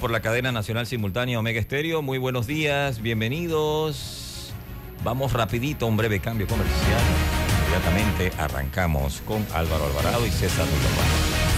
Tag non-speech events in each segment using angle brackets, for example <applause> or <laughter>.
Por la cadena nacional simultánea Omega Estéreo. Muy buenos días, bienvenidos. Vamos rapidito, un breve cambio comercial. Inmediatamente arrancamos con Álvaro Alvarado y César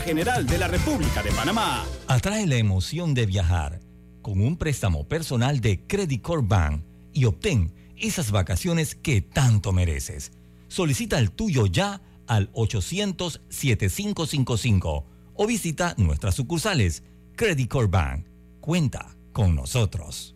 General de la República de Panamá. Atrae la emoción de viajar con un préstamo personal de Credit Corp Bank y obtén esas vacaciones que tanto mereces. Solicita el tuyo ya al 800-7555 o visita nuestras sucursales. Credit Corp Bank. Cuenta con nosotros.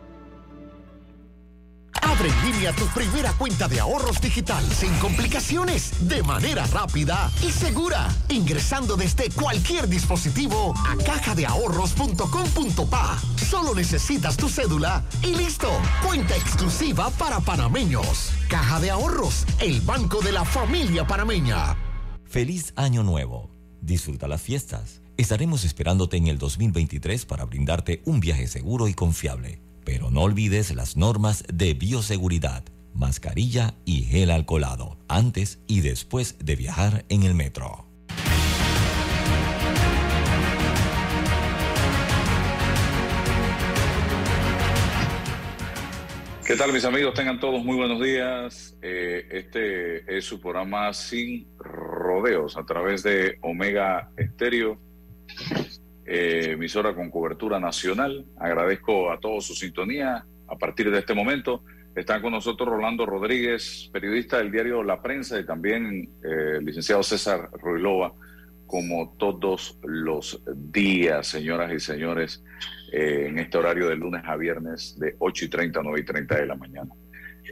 Abre en línea tu primera cuenta de ahorros digital sin complicaciones, de manera rápida y segura, ingresando desde cualquier dispositivo a cajadeahorros.com.pa. Solo necesitas tu cédula y listo. Cuenta exclusiva para panameños. Caja de Ahorros, el banco de la familia panameña. Feliz año nuevo. Disfruta las fiestas. Estaremos esperándote en el 2023 para brindarte un viaje seguro y confiable. Pero no olvides las normas de bioseguridad, mascarilla y gel alcoholado, antes y después de viajar en el metro. ¿Qué tal mis amigos? Tengan todos muy buenos días. Eh, este es su programa Sin Rodeos a través de Omega Estéreo eh, emisora con cobertura nacional. Agradezco a todos su sintonía. A partir de este momento están con nosotros Rolando Rodríguez, periodista del diario La Prensa, y también eh, licenciado César Ruilova, como todos los días, señoras y señores, eh, en este horario de lunes a viernes de 8 y 30 9 y 30 de la mañana.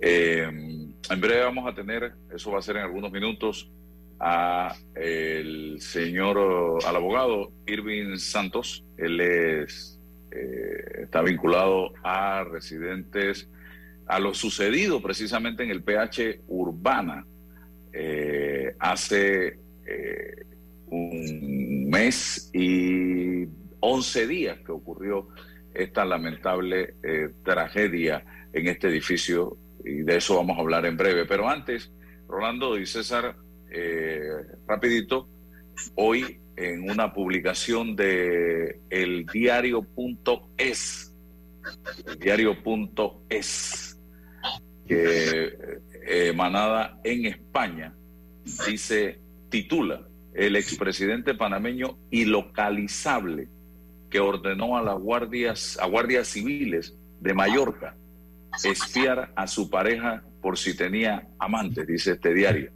en breve vamos a tener, eso va a ser en algunos minutos, a el señor, al abogado Irving Santos. Él es, eh, está vinculado a residentes, a lo sucedido precisamente en el PH Urbana eh, hace eh, un mes y 11 días que ocurrió esta lamentable tragedia en este edificio y de eso vamos a hablar en breve. Pero antes, Rolando y César, eh, rapidito, hoy en una publicación de el diario.es, diario.es, que eh, emanada en España, dice, titula, el expresidente panameño ilocalizable que ordenó a las guardias, a guardias civiles de Mallorca espiar a su pareja por si tenía amantes, dice este diario.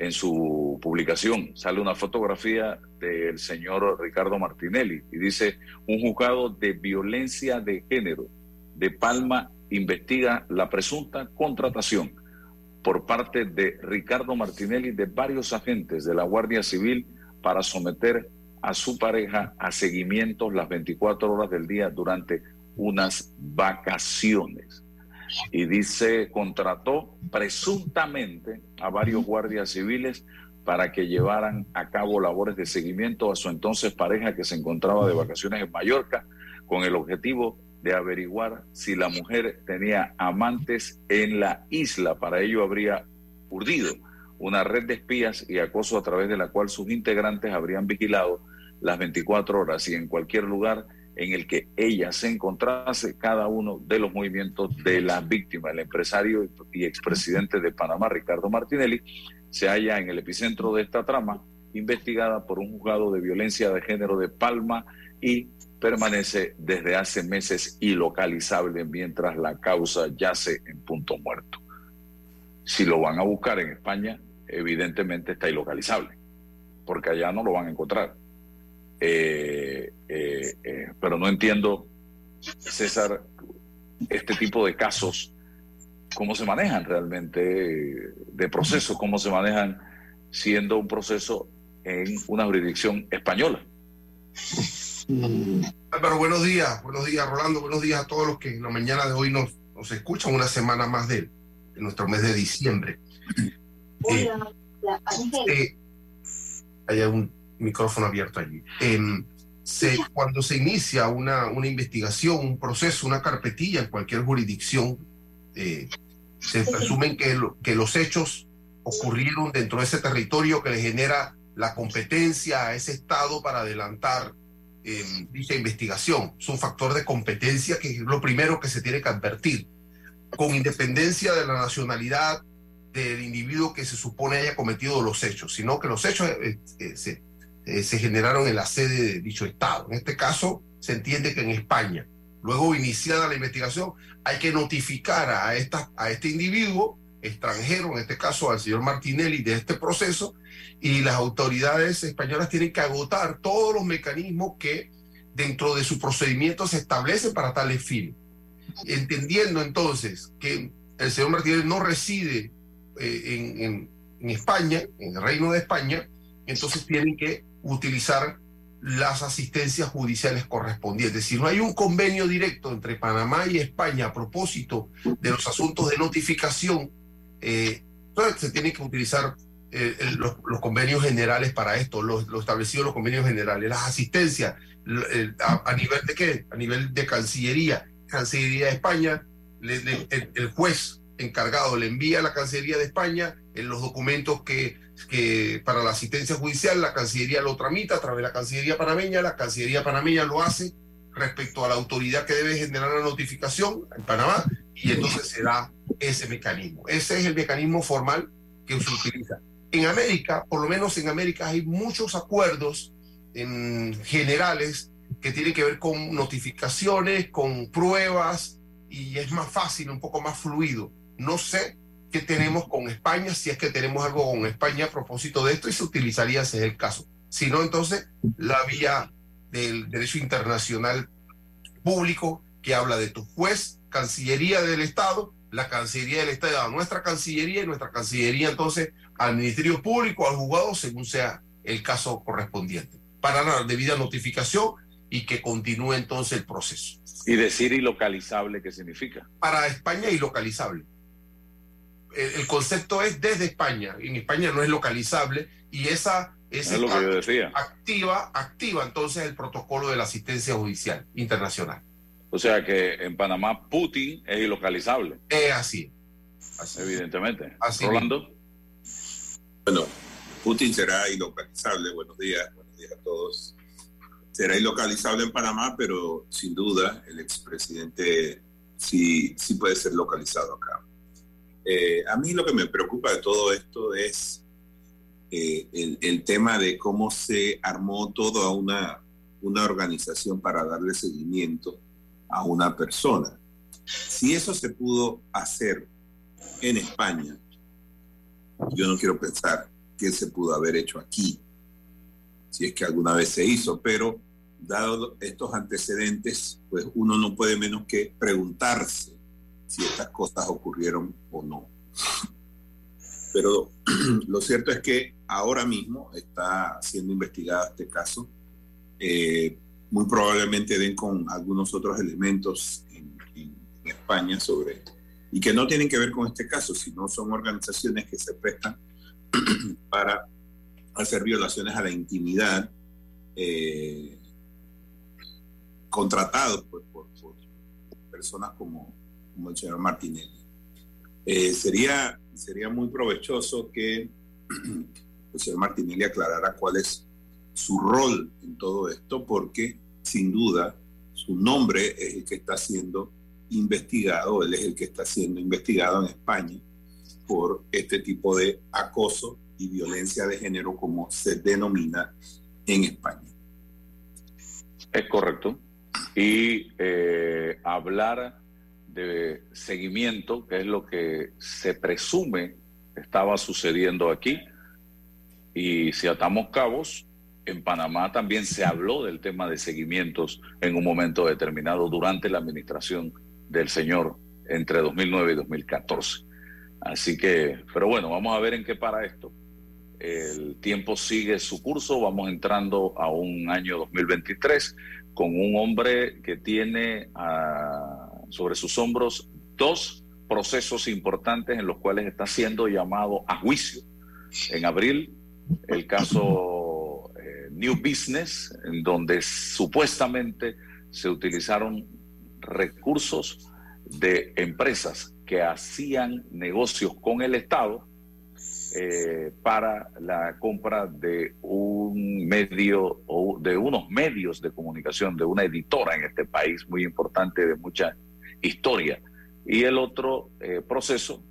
En su publicación sale una fotografía del señor Ricardo Martinelli y dice, un juzgado de violencia de género de Palma investiga la presunta contratación por parte de Ricardo Martinelli de varios agentes de la Guardia Civil para someter a su pareja a seguimientos las 24 horas del día durante unas vacaciones. Y dice, contrató presuntamente a varios guardias civiles para que llevaran a cabo labores de seguimiento a su entonces pareja que se encontraba de vacaciones en Mallorca con el objetivo de averiguar si la mujer tenía amantes en la isla. Para ello habría urdido una red de espías y acoso a través de la cual sus integrantes habrían vigilado las 24 horas y en cualquier lugar en el que ella se encontrase cada uno de los movimientos de la víctima. El empresario y expresidente de Panamá, Ricardo Martinelli, se halla en el epicentro de esta trama, investigada por un juzgado de violencia de género de Palma y permanece desde hace meses ilocalizable mientras la causa yace en punto muerto. Si lo van a buscar en España, evidentemente está ilocalizable, porque allá no lo van a encontrar. Eh, eh, eh, pero no entiendo, César, este tipo de casos, cómo se manejan realmente de proceso, cómo se manejan siendo un proceso en una jurisdicción española. Álvaro, buenos días, buenos días Rolando, buenos días a todos los que en la mañana de hoy nos, nos escuchan una semana más de, de nuestro mes de diciembre. Eh, eh, hay un micrófono abierto allí. Em, se, cuando se inicia una, una investigación, un proceso, una carpetilla en cualquier jurisdicción, eh, se presumen que, que los hechos ocurrieron dentro de ese territorio que le genera la competencia a ese Estado para adelantar eh, dicha investigación. Es un factor de competencia que es lo primero que se tiene que advertir, con independencia de la nacionalidad del individuo que se supone haya cometido los hechos, sino que los hechos eh, eh, se, eh, se generaron en la sede de dicho Estado. En este caso, se entiende que en España. Luego, iniciada la investigación, hay que notificar a, esta, a este individuo extranjero, en este caso al señor Martinelli, de este proceso y las autoridades españolas tienen que agotar todos los mecanismos que dentro de su procedimiento se establecen para tales fines. Entendiendo entonces que el señor Martínez no reside eh, en, en, en España, en el Reino de España, entonces tienen que utilizar las asistencias judiciales correspondientes. Si no hay un convenio directo entre Panamá y España a propósito de los asuntos de notificación, eh, se tienen que utilizar eh, los, convenios generales para esto, los, los establecidos los convenios generales, las asistencias, eh, a, nivel de qué? A nivel de Cancillería. Cancillería de España, el, el, juez encargado le envía a la Cancillería de España en los documentos que, que para la asistencia judicial, la Cancillería lo tramita a través de la Cancillería panameña, la Cancillería panameña lo hace respecto a la autoridad que debe generar la notificación en Panamá y entonces se da ese mecanismo. Ese es el mecanismo formal que se utiliza. En América, por lo menos en América, hay muchos acuerdos en generales que tienen que ver con notificaciones, con pruebas, y es más fácil, un poco más fluido. No sé qué tenemos con España, si es que tenemos algo con España a propósito de esto, y se utilizaría ese es el caso. Si no, entonces la vía del derecho internacional público que habla de tu juez, Cancillería del Estado, la Cancillería del Estado, nuestra Cancillería y nuestra Cancillería entonces al Ministerio Público, al juzgado, según sea el caso correspondiente, para la debida notificación y que continúe entonces el proceso. ¿Y decir ilocalizable qué significa? Para España ilocalizable. El, el concepto es desde España. En España no es localizable y esa es lo que yo decía. activa, activa entonces el protocolo de la asistencia judicial internacional. O sea que en Panamá Putin es ilocalizable. Es así. así. Evidentemente. Así Rolando. Bueno, Putin será ilocalizable. Buenos días, buenos días a todos. Será ilocalizable en Panamá, pero sin duda el expresidente sí, sí puede ser localizado acá. Eh, a mí lo que me preocupa de todo esto es eh, el, tema de cómo se armó toda una una organización para darle seguimiento a una persona. Si eso se pudo hacer en España, yo no quiero pensar que se pudo haber hecho aquí, si es que alguna vez se hizo, pero dado estos antecedentes, pues uno no puede menos que preguntarse si estas cosas ocurrieron o no. Pero <clears throat> lo cierto es que ahora mismo está siendo investigado este caso. Eh, muy probablemente den con algunos otros elementos en, España sobre. Y que no tienen que ver con este caso, sino son organizaciones que se prestan <clears throat> para hacer violaciones a la intimidad eh, contratados por, personas como, como, el señor Martinelli. Eh, sería, sería muy provechoso que <clears throat> el señor Martinelli aclarara cuál es su rol en todo esto, porque sin duda su nombre es el que está siendo investigado, él es el que está siendo investigado en España por este tipo de acoso y violencia de género como se denomina en España. Es correcto. Y eh, hablar de seguimiento, que es lo que se presume estaba sucediendo aquí, y si atamos cabos, en Panamá también se habló del tema de seguimientos en un momento determinado durante la administración del señor entre 2009 y 2014. Así que, pero bueno, vamos a ver en qué para esto. El tiempo sigue su curso, vamos entrando a un año 2023 con un hombre que tiene uh, sobre sus hombros dos procesos importantes en los cuales está siendo llamado a juicio. En abril, el caso eh, New Business, en donde supuestamente se utilizaron recursos de empresas que hacían negocios con el Estado eh, para la compra de un medio o de unos medios de comunicación, de una editora en este país muy importante, de mucha historia. Y el otro eh, proceso,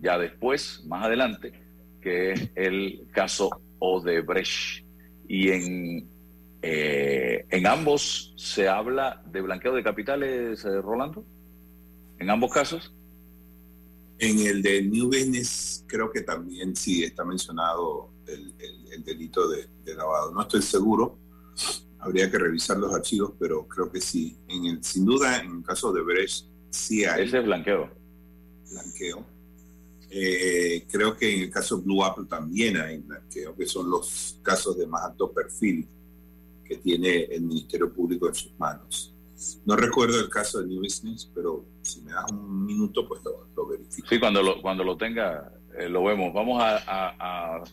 ya después, más adelante, que es el caso Odebrecht. Y en, eh, en ambos se habla de blanqueo de capitales, eh, Rolando, en ambos casos. En el de New Business creo que también sí está mencionado el, el, el delito de, de, lavado. No estoy seguro, habría que revisar los archivos, pero creo que sí. En el, sin duda, en el caso de Brecht, sí hay. Ese es blanqueo. Blanqueo. Eh, creo que en el caso Blue Apple también hay blanqueo, que son los casos de más alto perfil que tiene el Ministerio Público en sus manos. No recuerdo el caso de New Business, pero si me das un minuto, pues lo, lo verifico. Sí, cuando lo, cuando lo tenga, eh, lo vemos. Vamos a, a, a,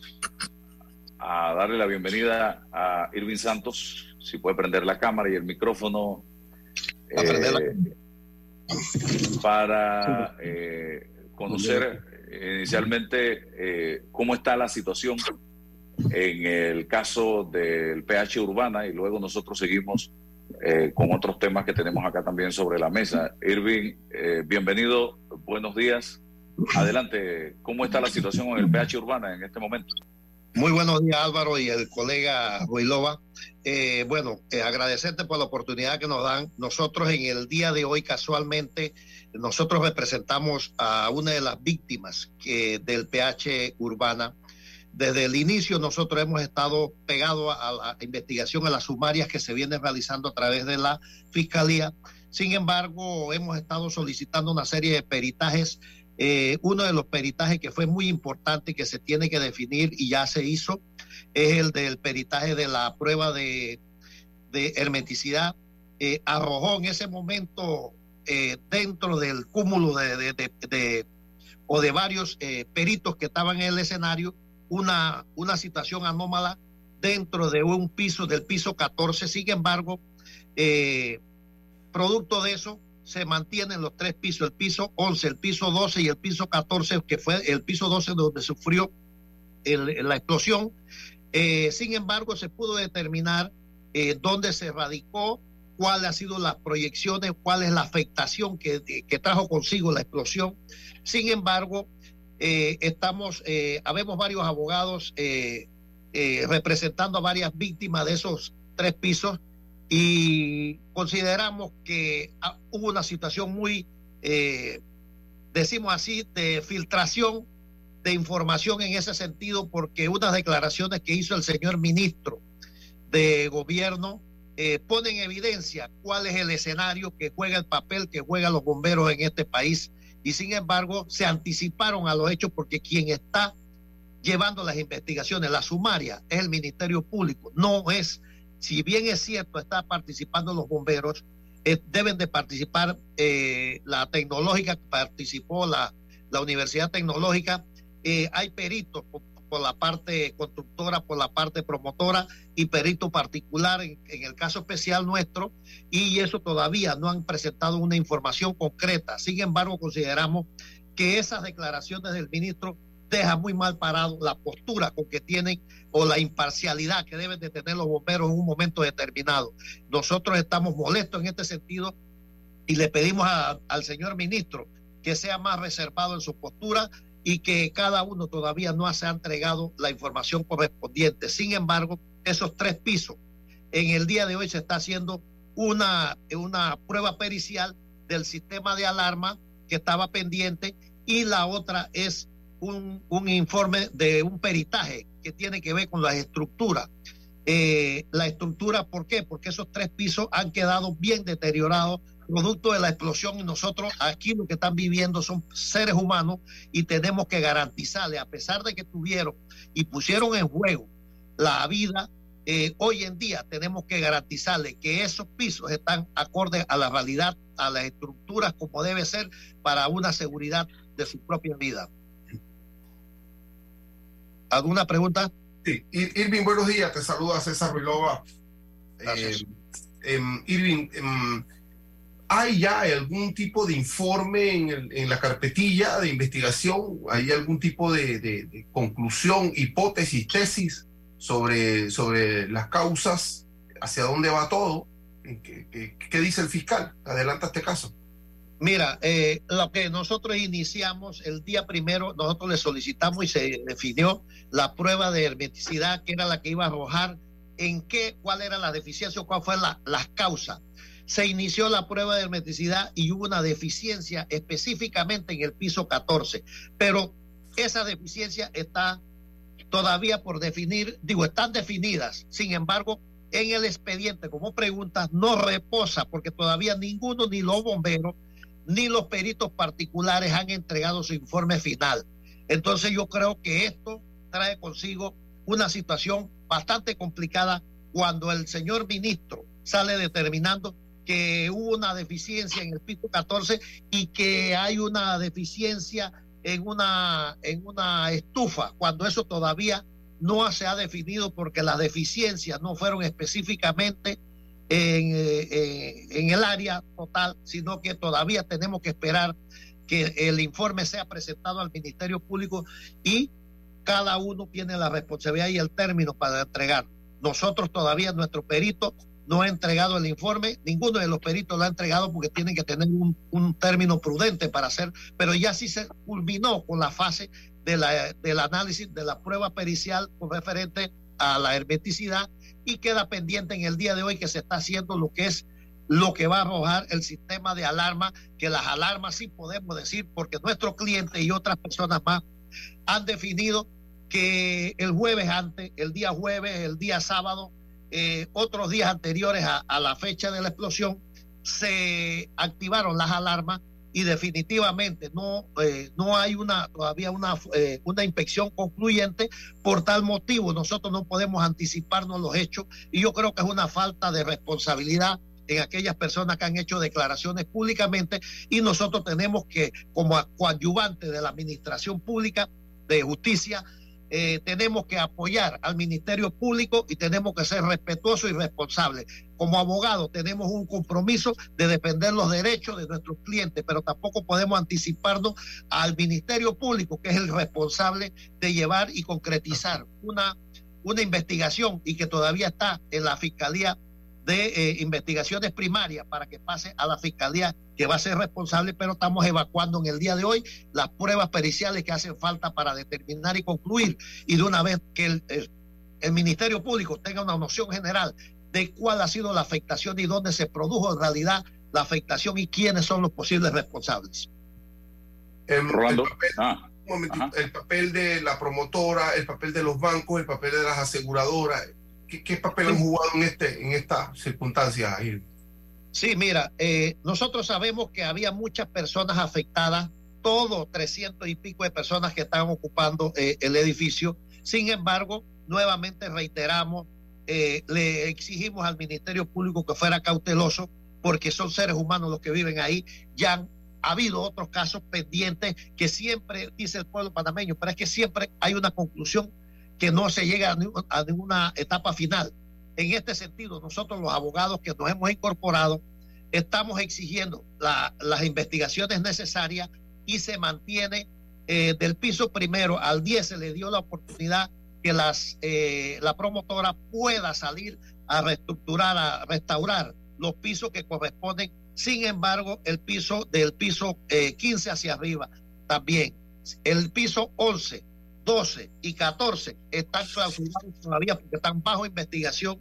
a, darle la bienvenida a Irving Santos, si puede prender la cámara y el micrófono. Eh, para eh, conocer inicialmente cómo está la situación en el caso del PH Urbana y luego nosotros seguimos eh, con otros temas que tenemos acá también sobre la mesa. Irving, eh, bienvenido, buenos días. Adelante, ¿cómo está la situación en el PH Urbana en este momento? Muy buenos días Álvaro y el colega Ruilova. Eh, bueno, eh, agradecerte por la oportunidad que nos dan. Nosotros en el día de hoy casualmente, nosotros representamos a una de las víctimas que, del PH Urbana desde el inicio nosotros hemos estado pegados a la investigación, a las sumarias que se vienen realizando a través de la Fiscalía. Sin embargo, hemos estado solicitando una serie de peritajes. Eh, uno de los peritajes que fue muy importante que se tiene que definir y ya se hizo es el del peritaje de la prueba de, de hermeticidad. Eh, arrojó en ese momento eh, dentro del cúmulo de, de, de o de varios eh, peritos que estaban en el escenario una, una situación anómala dentro de un piso, del piso 14. Sin embargo, producto de eso, se mantienen los tres pisos, el piso 11, el piso 12 y el piso 14, que fue el piso 12 donde sufrió la explosión. Eh, sin embargo, se pudo determinar eh, dónde se radicó, cuáles han sido las proyecciones, cuál es la afectación que, que trajo consigo la explosión. Sin embargo, eh, estamos, habemos varios abogados representando a varias víctimas de esos tres pisos y consideramos que ah, hubo una situación muy, eh, decimos así, de filtración de información en ese sentido, porque unas declaraciones que hizo el señor ministro de gobierno eh, pone en evidencia cuál es el escenario que juega el papel que juegan los bomberos en este país. Y sin embargo, se anticiparon a los hechos porque quien está llevando las investigaciones, la sumaria, es el Ministerio Público, no es si bien es cierto, está participando los bomberos, eh, deben de participar eh, la tecnológica, participó la, la Universidad Tecnológica, eh, hay peritos por, la parte constructora, por la parte promotora y perito particular en, en, el caso especial nuestro, y eso todavía no han presentado una información concreta. Sin embargo, consideramos que esas declaraciones del ministro deja muy mal parado la postura con que tienen o la imparcialidad que deben de tener los bomberos en un momento determinado. Nosotros estamos molestos en este sentido y le pedimos al señor ministro que sea más reservado en su postura y que cada uno todavía no se ha entregado la información correspondiente. Sin embargo, esos tres pisos, en el día de hoy se está haciendo una, una prueba pericial del sistema de alarma que estaba pendiente y la otra es un, informe de un peritaje que tiene que ver con las estructuras. Eh, la estructura, ¿por qué? Porque esos tres pisos han quedado bien deteriorados producto de la explosión y nosotros aquí lo que están viviendo son seres humanos y tenemos que garantizarle, a pesar de que tuvieron y pusieron en juego la vida, eh, hoy en día tenemos que garantizarle que esos pisos están acordes a la realidad, a las estructuras como debe ser para una seguridad de su propia vida. ¿Alguna pregunta? Sí, Irving, buenos días. Te saluda César Ruilova. Eh, em, Irving, em, ¿hay ya algún tipo de informe en, la carpetilla de investigación? ¿Hay algún tipo de, conclusión, hipótesis, tesis sobre, sobre las causas? ¿Hacia dónde va todo? ¿Qué, qué dice el fiscal? Adelanta este caso. Mira, eh, lo que nosotros iniciamos el día primero, nosotros le solicitamos y se definió la prueba de hermeticidad, que era la que iba a arrojar en qué, cuál era la deficiencia o cuál fue la, las causas. Se inició la prueba de hermeticidad y hubo una deficiencia específicamente en el piso 14, pero esa deficiencia está todavía por definir, digo, están definidas, sin embargo, en el expediente como preguntas no reposa porque todavía ninguno, ni los bomberos, ni los peritos particulares han entregado su informe final. Entonces yo creo que esto trae consigo una situación bastante complicada cuando el señor ministro sale determinando que hubo una deficiencia en el piso 14 y que hay una deficiencia en una, en una estufa, cuando eso todavía no se ha definido porque las deficiencias no fueron específicamente en, eh, en el área total, sino que todavía tenemos que esperar que el informe sea presentado al Ministerio Público y cada uno tiene la responsabilidad y el término para entregar. Nosotros todavía, nuestro perito no ha entregado el informe, ninguno de los peritos lo ha entregado porque tienen que tener un, un término prudente para hacer, pero ya sí se culminó con la fase de la, del análisis de la prueba pericial con referente a la hermeticidad y queda pendiente en el día de hoy que se está haciendo lo que es lo que va a arrojar el sistema de alarma, que las alarmas sí podemos decir, porque nuestro cliente y otras personas más han definido que el jueves antes, el día jueves, el día sábado, eh, otros días anteriores a, a la fecha de la explosión, se activaron las alarmas y definitivamente no, eh, no hay una todavía una, eh, una inspección concluyente. Por tal motivo, nosotros no podemos anticiparnos los hechos y yo creo que es una falta de responsabilidad en aquellas personas que han hecho declaraciones públicamente y nosotros tenemos que, como coadyuvante de la administración pública de justicia, eh, tenemos que apoyar al Ministerio Público y tenemos que ser respetuosos y responsables. Como abogados tenemos un compromiso de defender los derechos de nuestros clientes, pero tampoco podemos anticiparnos al Ministerio Público, que es el responsable de llevar y concretizar una, una investigación y que todavía está en la Fiscalía de eh, investigaciones primarias para que pase a la fiscalía que va a ser responsable, pero estamos evacuando en el día de hoy las pruebas periciales que hacen falta para determinar y concluir y de una vez que el, el, Ministerio Público tenga una noción general de cuál ha sido la afectación y dónde se produjo en realidad la afectación y quiénes son los posibles responsables. El, Rolando. papel, ah, el papel de la promotora, el papel de los bancos, el papel de las aseguradoras. ¿Qué, papel han jugado en, este, en estas circunstancias, Sí, mira, eh, nosotros sabemos que había muchas personas afectadas, todos 300 y pico de personas que estaban ocupando eh, el edificio. Sin embargo, nuevamente reiteramos, eh, le exigimos al Ministerio Público que fuera cauteloso porque son seres humanos los que viven ahí. Ya han habido otros casos pendientes que siempre dice el pueblo panameño, pero es que siempre hay una conclusión que no se llega a, ninguna etapa final. En este sentido, nosotros los abogados que nos hemos incorporado, estamos exigiendo las investigaciones necesarias y se mantiene eh, del piso primero al 10 se le dio la oportunidad que eh, la promotora pueda salir a reestructurar, a restaurar los pisos que corresponden. Sin embargo, el piso del piso 15 eh, hacia arriba también. El piso 11, 12 y 14 están clausurados todavía porque están bajo investigación.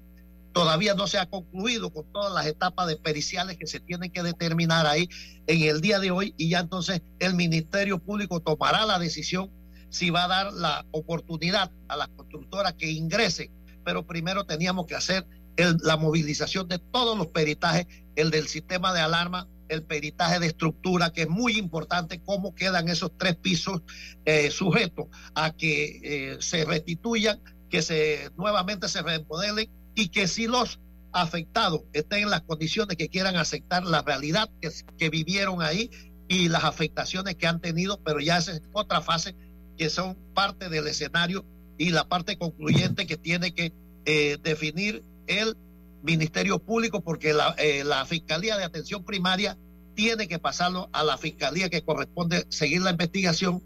Todavía no se ha concluido con todas las etapas de periciales que se tienen que determinar ahí en el día de hoy y ya entonces el Ministerio Público tomará la decisión si va a dar la oportunidad a las constructoras que ingresen, pero primero teníamos que hacer la movilización de todos los peritajes, el del sistema de alarma, el peritaje de estructura, que es muy importante, cómo quedan esos tres pisos eh, sujetos a que eh, se restituyan, que se nuevamente se remodelen y que si los afectados estén en las condiciones que quieran aceptar la realidad que, vivieron ahí y las afectaciones que han tenido, pero ya es otra fase que son parte del escenario y la parte concluyente que tiene que eh, definir el Ministerio Público porque la Fiscalía de Atención Primaria tiene que pasarlo a la Fiscalía que corresponde seguir la investigación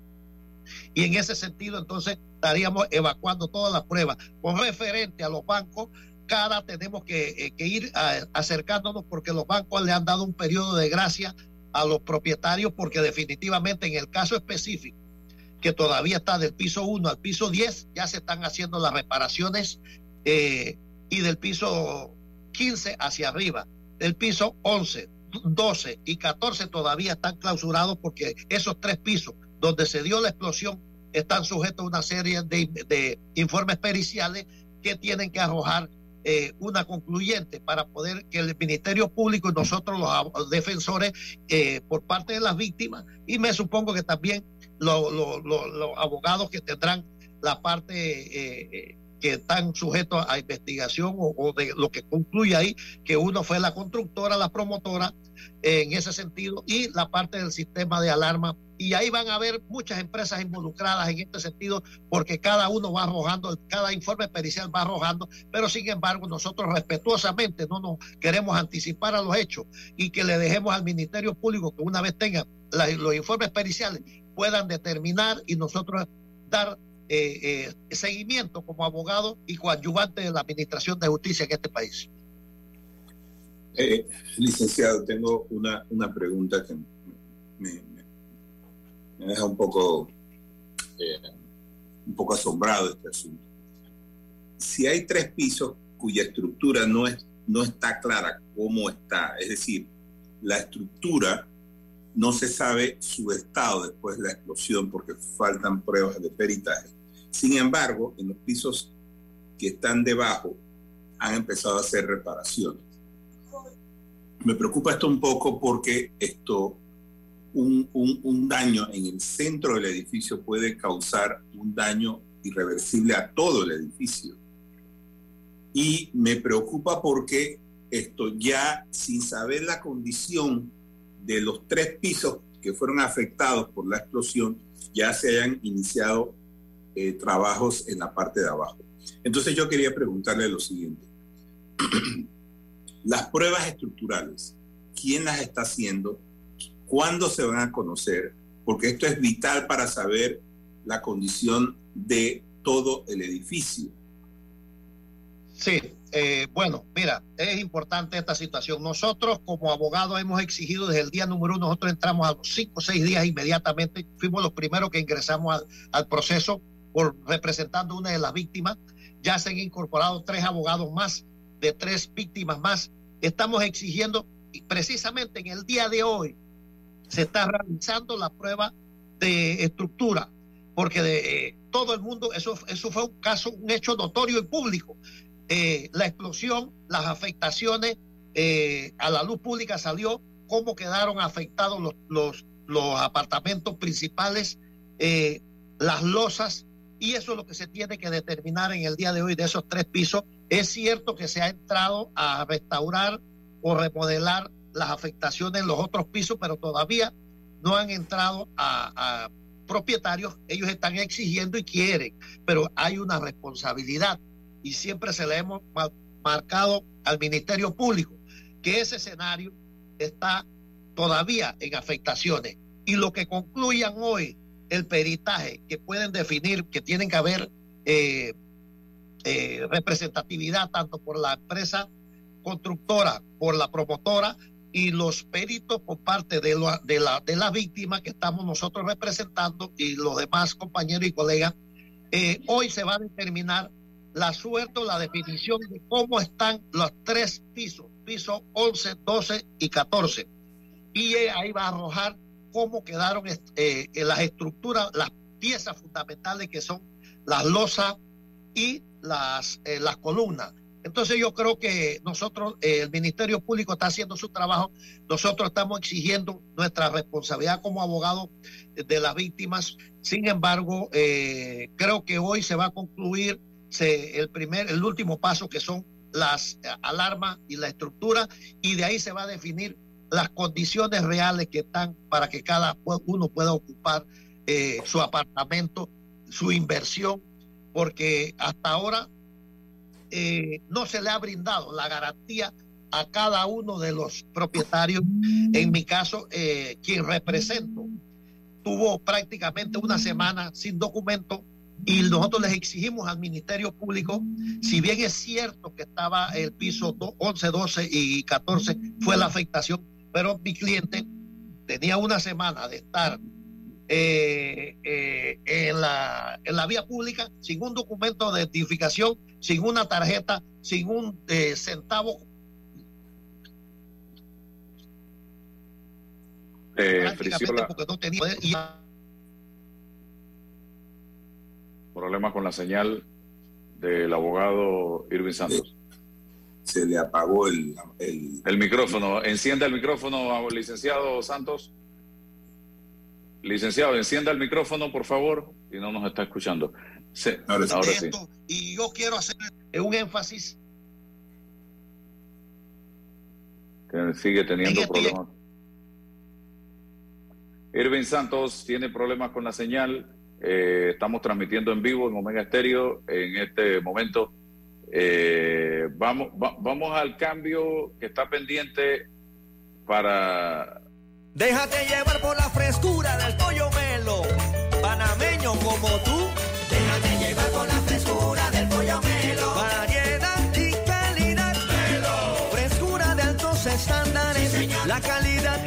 y en ese sentido entonces estaríamos evacuando todas las pruebas. Con referente a los bancos, cada tenemos que, eh, ir acercándonos porque los bancos le han dado un periodo de gracia a los propietarios porque definitivamente en el caso específico que todavía está del piso 1 al piso 10, ya se están haciendo las reparaciones eh, y del piso 15 hacia arriba. Del piso 11, 12 y 14 todavía están clausurados porque esos tres pisos donde se dio la explosión están sujetos a una serie de, informes periciales que tienen que arrojar eh, una concluyente para poder que el Ministerio Público y nosotros los defensores eh, por parte de las víctimas y me supongo que también los, abogados que tendrán la parte eh, que están sujetos a investigación o, de lo que concluye ahí, que uno fue la constructora, la promotora, en ese sentido, y la parte del sistema de alarma. Y ahí van a haber muchas empresas involucradas en este sentido, porque cada uno va arrojando, cada informe pericial va arrojando, pero sin embargo nosotros respetuosamente no nos queremos anticipar a los hechos y que le dejemos al Ministerio Público que una vez tenga los informes periciales puedan determinar y nosotros dar eh, eh, seguimiento como abogado y coadyuvante de la Administración de Justicia en este país. Eh, licenciado, tengo una, una pregunta que me, deja un poco, un poco asombrado este asunto. Si hay tres pisos cuya estructura no, es, no está clara cómo está, es decir, la estructura no se sabe su estado después de la explosión porque faltan pruebas de peritaje. Sin embargo, en los pisos que están debajo han empezado a hacer reparaciones. Me preocupa esto un poco porque esto, un, un daño en el centro del edificio puede causar un daño irreversible a todo el edificio. Y me preocupa porque esto ya sin saber la condición de los tres pisos que fueron afectados por la explosión, ya se hayan iniciado eh, trabajos en la parte de abajo. Entonces yo quería preguntarle lo siguiente. <clears throat> Las pruebas estructurales, ¿quién las está haciendo? ¿Cuándo se van a conocer? Porque esto es vital para saber la condición de todo el edificio. Sí, eh, bueno, mira, es importante esta situación. Nosotros como abogados hemos exigido desde el día número uno, nosotros entramos a los cinco o seis días inmediatamente, fuimos los primeros que ingresamos al, proceso por representando una de las víctimas. Ya se han incorporado tres abogados más de tres víctimas más. Estamos exigiendo, y precisamente en el día de hoy, se está realizando la prueba de estructura, porque de, eh, todo el mundo, eso, eso fue un caso, un hecho notorio y público. Eh, la explosión, las afectaciones eh, a la luz pública salió, cómo quedaron afectados los, los, los apartamentos principales, las losas, y eso es lo que se tiene que determinar en el día de hoy de esos tres pisos. Es cierto que se ha entrado a restaurar o remodelar las afectaciones en los otros pisos, pero todavía no han entrado a, propietarios. Ellos están exigiendo y quieren, pero hay una responsabilidad y siempre se le hemos marcado al Ministerio Público que ese escenario está todavía en afectaciones. Y lo que concluyan hoy el peritaje, que pueden definir que tienen que haber eh, eh, representatividad tanto por la empresa constructora, por la promotora y los peritos por parte de, la, de la víctima que estamos nosotros representando y los demás compañeros y colegas, eh, hoy se va a determinar la suerte o la definición de cómo están los tres pisos, pisos 11, 12 y 14. Y ahí va a arrojar cómo quedaron eh, las estructuras, las piezas fundamentales que son las losas y las, eh, las columnas. Entonces yo creo que nosotros, eh, el Ministerio Público está haciendo su trabajo, nosotros estamos exigiendo nuestra responsabilidad como abogado de las víctimas. Sin embargo, creo que hoy se va a concluir el primer, el último paso que son las alarmas y la estructura y de ahí se va a definir las condiciones reales que están para que cada uno pueda ocupar eh, su apartamento, su inversión, porque hasta ahora eh, no se le ha brindado la garantía a cada uno de los propietarios. En mi caso, eh, quien represento tuvo prácticamente una semana sin documento y nosotros les exigimos al Ministerio Público, si bien es cierto que estaba el piso 11, 12 y 14, fue la afectación, pero mi cliente tenía una semana de estar eh, eh, en, la, en la vía pública sin un documento de identificación, sin una tarjeta, sin un eh, centavo. porque no tenía problemas con la señal del abogado Irving Santos se le apagó el, el... micrófono. Encienda el micrófono, licenciado Santos. Licenciado, encienda el micrófono, por favor, y no nos está escuchando. ahora, sí. Y yo quiero hacer un énfasis. Que sigue teniendo problemas. Irving Santos tiene problemas con la señal. Eh, estamos transmitiendo en vivo en Omega Estéreo en este momento. Eh, vamos, vamos al cambio que está pendiente para... Déjate llevar por la frescura del pollo melo, panameño como tú. Déjate llevar por la frescura del pollo melo. Variedad y calidad. Melo. Frescura de altos estándares. la calidad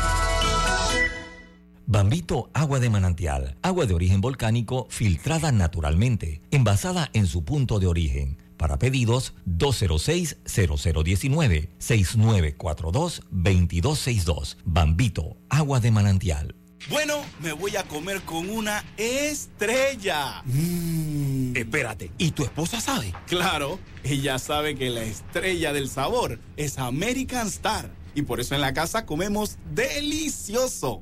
Bambito Agua de Manantial, agua de origen volcánico filtrada naturalmente, envasada en su punto de origen. Para pedidos 206-0019-6942-2262. Bambito Agua de Manantial. Bueno, me voy a comer con una estrella. Mm. Espérate, ¿y tu esposa sabe? Claro, ella sabe que la estrella del sabor es American Star. Y por eso en la casa comemos delicioso.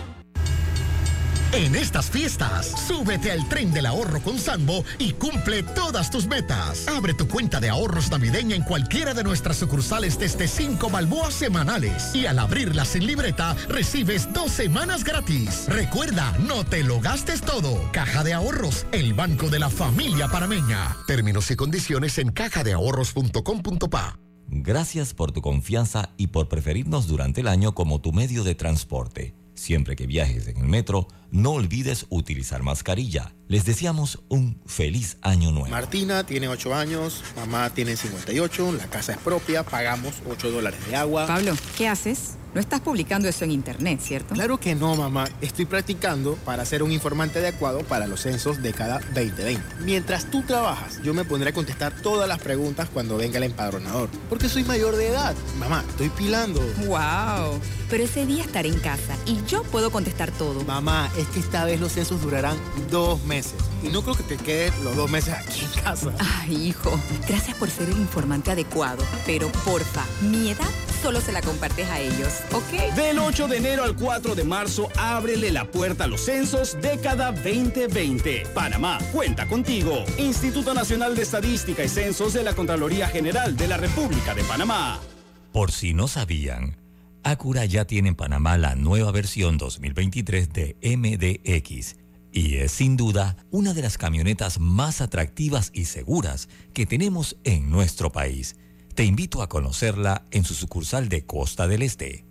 En estas fiestas, súbete al tren del ahorro con Sambo y cumple todas tus metas. Abre tu cuenta de ahorros navideña en cualquiera de nuestras sucursales desde 5 balboas semanales. Y al abrirla sin libreta, recibes dos semanas gratis. Recuerda, no te lo gastes todo. Caja de Ahorros, el banco de la familia parameña. Términos y condiciones en cajadeahorros.com.pa. Gracias por tu confianza y por preferirnos durante el año como tu medio de transporte. Siempre que viajes en el metro, no olvides utilizar mascarilla. Les deseamos un feliz año nuevo. Martina tiene 8 años, mamá tiene 58, la casa es propia, pagamos 8 dólares de agua. Pablo, ¿qué haces? No estás publicando eso en internet, ¿cierto? Claro que no, mamá. Estoy practicando para ser un informante adecuado para los censos de cada 2020. Mientras tú trabajas, yo me pondré a contestar todas las preguntas cuando venga el empadronador. Porque soy mayor de edad. Mamá, estoy pilando. ¡Wow! Pero ese día estaré en casa y yo puedo contestar todo. Mamá, es que esta vez los censos durarán dos meses. Y no creo que te quedes los dos meses aquí en casa. Ay, hijo. Gracias por ser el informante adecuado. Pero porfa, mi edad solo se la compartes a ellos, ¿ok? Del 8 de enero al 4 de marzo, ábrele la puerta a los censos década 2020. Panamá, cuenta contigo. Instituto Nacional de Estadística y Censos de la Contraloría General de la República de Panamá. Por si no sabían, Acura ya tiene en Panamá la nueva versión 2023 de MDX y es sin duda una de las camionetas más atractivas y seguras que tenemos en nuestro país. Te invito a conocerla en su sucursal de Costa del Este.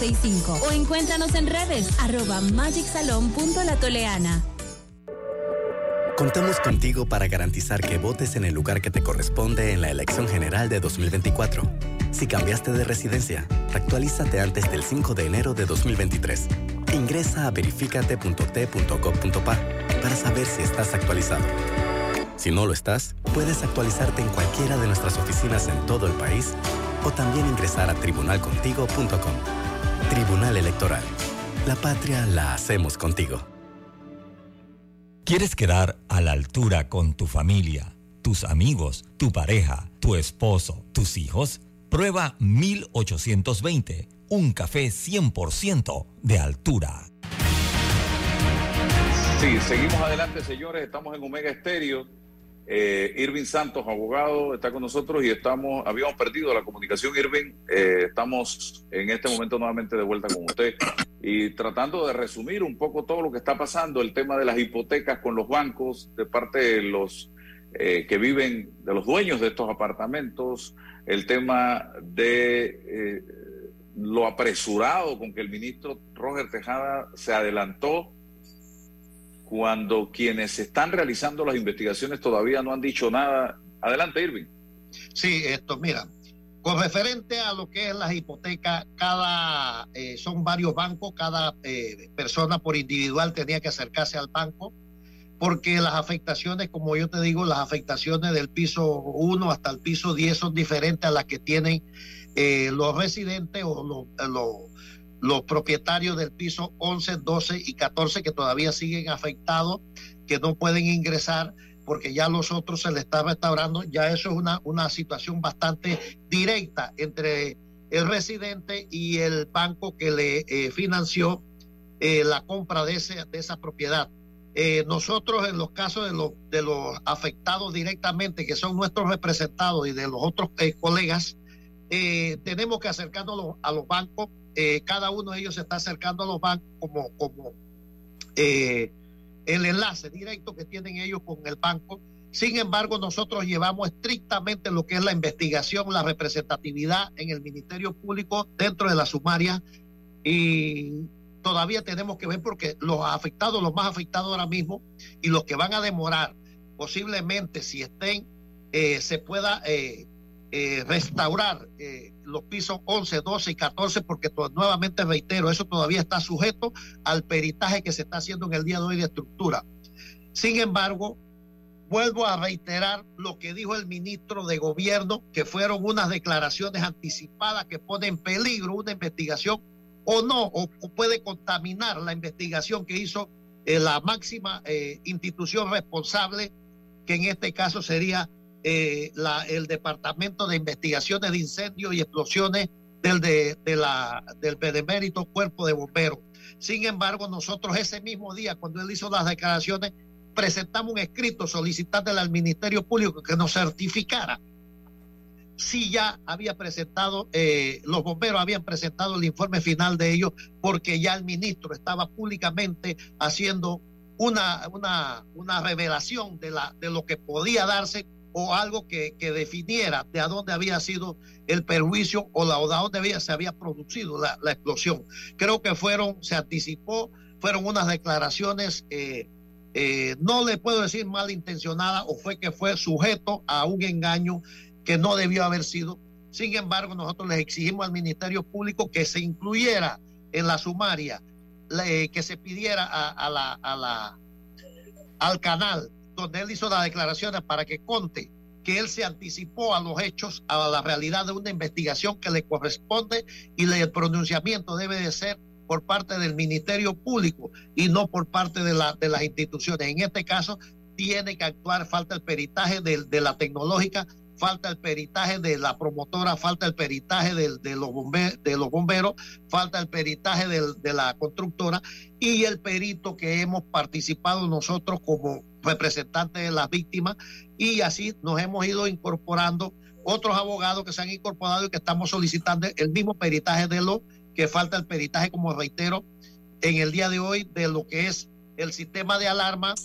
o encuéntranos en redes arroba magicsalon.latoleana. Contamos contigo para garantizar que votes en el lugar que te corresponde en la elección general de 2024. Si cambiaste de residencia, actualízate antes del 5 de enero de 2023. Ingresa a verificate.t.gov.pa para saber si estás actualizado. Si no lo estás, puedes actualizarte en cualquiera de nuestras oficinas en todo el país o también ingresar a tribunalcontigo.com. Tribunal Electoral. La patria la hacemos contigo. ¿Quieres quedar a la altura con tu familia, tus amigos, tu pareja, tu esposo, tus hijos? Prueba 1820, un café 100% de altura. Sí, seguimos adelante, señores. Estamos en Omega Estéreo. Eh, Irving Santos, abogado, está con nosotros y estamos, habíamos perdido la comunicación, Irving. Eh, estamos en este momento nuevamente de vuelta con usted y tratando de resumir un poco todo lo que está pasando, el tema de las hipotecas con los bancos, de parte de los eh, que viven, de los dueños de estos apartamentos, el tema de lo apresurado con que el ministro Roger Tejada se adelantó cuando quienes están realizando las investigaciones todavía no han dicho nada. Adelante, Irving. Sí, esto, mira, con referente a lo que es las hipotecas, cada, eh, son varios bancos, cada eh, persona por individual tenía que acercarse al banco, porque las afectaciones, como yo te digo, las afectaciones del piso 1 hasta el piso 10 son diferentes a las que tienen eh, los residentes o los los propietarios del piso 11, 12 y 14 que todavía siguen afectados, que no pueden ingresar porque ya los otros se les está restaurando, ya eso es una, una situación bastante directa entre el residente y el banco que le eh, financió eh, la compra de, ese, de esa propiedad. Eh, nosotros en los casos de, los de los afectados directamente, que son nuestros representados y de los otros colegas, tenemos que acercarnos a los bancos eh, cada uno de ellos se está acercando a los bancos como, como eh, el enlace directo que tienen ellos con el banco. Sin embargo, nosotros llevamos estrictamente lo que es la investigación, la representatividad en el Ministerio Público dentro de la sumaria y todavía tenemos que ver porque los afectados, los más afectados ahora mismo y los que van a demorar posiblemente si estén, eh, se pueda eh, restaurar los pisos 11, 12 y 14 porque nuevamente reitero, eso todavía está sujeto al peritaje que se está haciendo en el día de hoy de estructura. Sin embargo, vuelvo a reiterar lo que dijo el ministro de gobierno, que fueron unas declaraciones anticipadas que ponen en peligro una investigación o no, o, puede contaminar la investigación que hizo eh, la máxima eh, institución responsable, que en este caso sería eh, el Departamento de Investigaciones de Incendios y Explosiones del, de, de la, del Benemérito Cuerpo de Bomberos. Sin embargo, nosotros ese mismo día, cuando él hizo las declaraciones, presentamos un escrito solicitándole al Ministerio Público que nos certificara si ya había presentado, eh, los bomberos habían presentado el informe final de ellos porque ya el ministro estaba públicamente haciendo una, una, una revelación de, la, de lo que podía darse o algo que, que, definiera de a dónde había sido el perjuicio o, la, o de dónde había, se había producido la, la, explosión. Creo que fueron, se anticipó, fueron unas declaraciones eh, eh, no le puedo decir malintencionada o fue que fue sujeto a un engaño que no debió haber sido. Sin embargo, nosotros les exigimos al Ministerio Público que se incluyera en la sumaria, que se pidiera a, la, a la, al canal donde él hizo las declaraciones para que conte que él se anticipó a los hechos, a la realidad de una investigación que le corresponde y el pronunciamiento debe de ser por parte del Ministerio Público y no por parte de, de las instituciones. En este caso, tiene que actuar, falta el peritaje de, de la tecnológica, falta el peritaje de la promotora, falta el peritaje de, los, bomberos, falta el peritaje de, de la constructora y el perito que hemos participado nosotros como representantes de las víctimas y así nos hemos ido incorporando otros abogados que se han incorporado y que estamos solicitando el mismo peritaje de los que falta el peritaje, como reitero, en el día de hoy de lo que es el sistema de alarma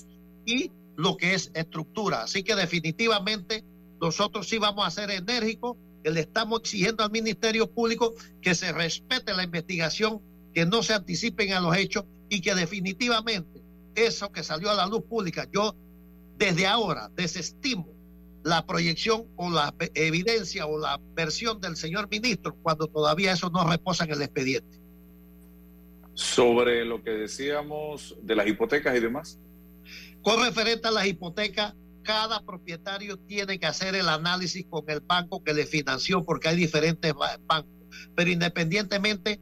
y lo que es estructura. Así que definitivamente nosotros sí vamos a ser enérgicos, que le estamos exigiendo al Ministerio Público que se respete la investigación, que no se anticipen a los hechos y que definitivamente eso que salió a la luz pública, yo desde ahora desestimo la proyección o la evidencia o la versión del señor ministro cuando todavía eso no reposa en el expediente. Sobre lo que decíamos de las hipotecas y demás. Con referente a las hipotecas, cada propietario tiene que hacer el análisis con el banco que le financió porque hay diferentes bancos. Pero independientemente,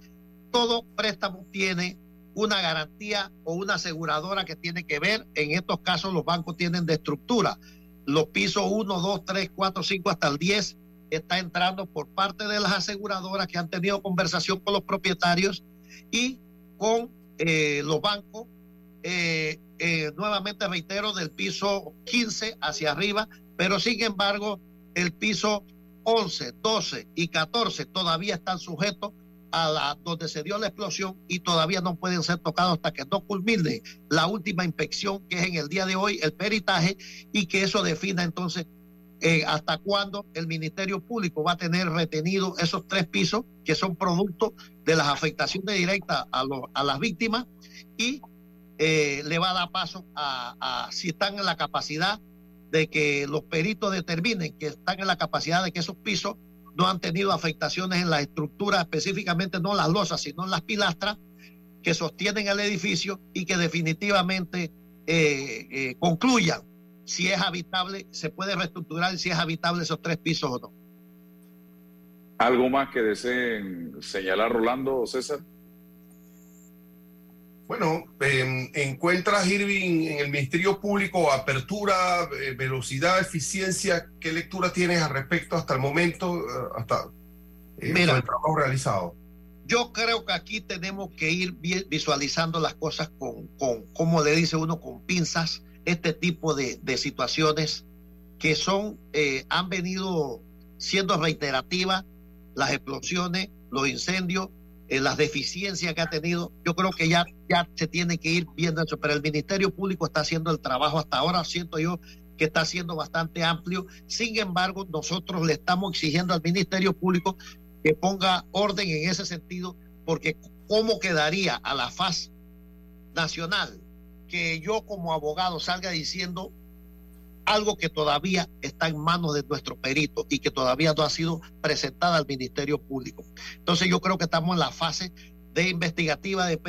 todo préstamo tiene una garantía o una aseguradora que tiene que ver. En estos casos los bancos tienen de estructura los pisos 1, 2, 3, 4, 5 hasta el 10 está entrando por parte de las aseguradoras que han tenido conversación con los propietarios y con eh, los bancos. Eh, eh, nuevamente reitero, del piso 15 hacia arriba, pero sin embargo, el piso 11, 12 y 14 todavía están sujetos a la, donde se dio la explosión y todavía no pueden ser tocados hasta que no culmine la última inspección que es en el día de hoy, el peritaje, y que eso defina entonces eh, hasta cuándo el Ministerio Público va a tener retenido esos tres pisos que son producto de las afectaciones directas a, a las víctimas y eh, le va a dar paso a, si están en la capacidad de que los peritos determinen que están en la capacidad de que esos pisos no han tenido afectaciones en la estructura, específicamente no las losas, sino en las pilastras que sostienen el edificio y que definitivamente eh, eh, concluyan si es habitable, se puede reestructurar si es habitable esos tres pisos o no. ¿Algo más que deseen señalar, Rolando o César? Bueno, eh, encuentras, Irving, en el Ministerio Público apertura, eh, velocidad, eficiencia. ¿Qué lectura tienes al respecto hasta el momento, eh, hasta eh, el trabajo realizado? Yo creo que aquí tenemos que ir visualizando las cosas con, con como le dice uno, con pinzas, este tipo de, de situaciones que son, han venido siendo reiterativas, las explosiones, los incendios, las deficiencias que ha tenido, yo creo que ya, ya se tiene que ir viendo eso, pero el Ministerio Público está haciendo el trabajo hasta ahora, siento yo que está siendo bastante amplio. Sin embargo, nosotros le estamos exigiendo al Ministerio Público que ponga orden en ese sentido, porque ¿cómo quedaría a la faz nacional que yo como abogado salga diciendo algo que todavía está en manos de nuestro perito y que todavía no ha sido presentada al Ministerio Público. Entonces yo creo que estamos en la fase de investigativa, de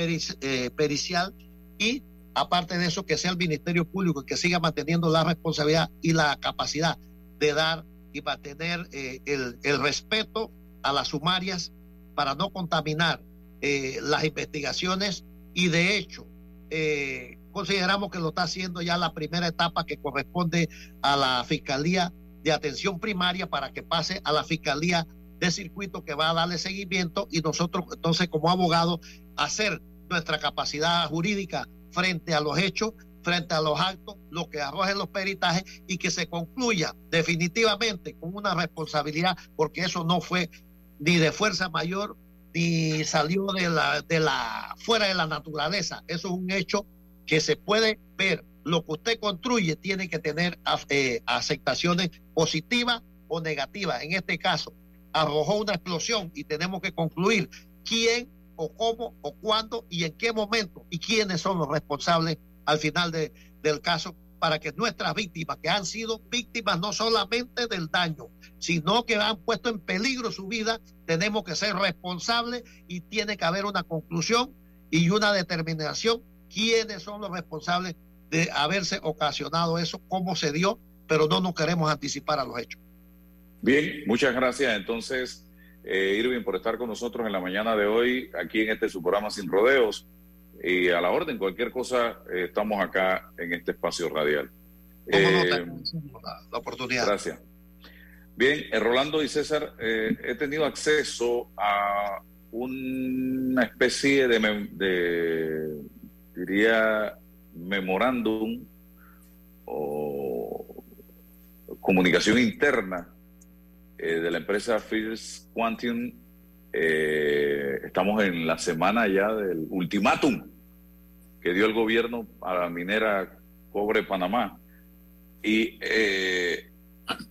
eh, pericial y aparte de eso que sea el Ministerio Público que siga manteniendo la responsabilidad y la capacidad de dar y mantener eh, el, el, respeto a las sumarias para no contaminar eh, las investigaciones y de hecho consideramos que lo está haciendo ya la primera etapa que corresponde a la Fiscalía de Atención Primaria para que pase a la Fiscalía de Circuito que va a darle seguimiento y nosotros entonces como abogados hacer nuestra capacidad jurídica frente a los hechos, frente a los actos, lo que arrojen los peritajes y que se concluya definitivamente con una responsabilidad porque eso no fue ni de fuerza mayor ni salió de la, de la fuera de la naturaleza. Eso es un hecho que se puede ver lo que usted construye tiene que tener eh, aceptaciones positivas o negativas. En este caso, arrojó una explosión y tenemos que concluir quién o cómo o cuándo y en qué momento y quiénes son los responsables al final de, del caso para que nuestras víctimas, que han sido víctimas no solamente del daño, sino que han puesto en peligro su vida, tenemos que ser responsables y tiene que haber una conclusión y una determinación quiénes son los responsables de haberse ocasionado eso, cómo se dio, pero no nos queremos anticipar a los hechos. Bien, muchas gracias entonces, eh, Irving, por estar con nosotros en la mañana de hoy, aquí en este su programa Sin Rodeos. Y a la orden, cualquier cosa, eh, estamos acá en este espacio radial. Eh, la, oportunidad. Gracias. Bien, Rolando y César, he tenido acceso a una especie de, de diría, memorándum o comunicación interna eh, de la empresa First Quantum. Eh, estamos en la semana ya del ultimátum que dio el gobierno a la minera Cobre Panamá. Y eh,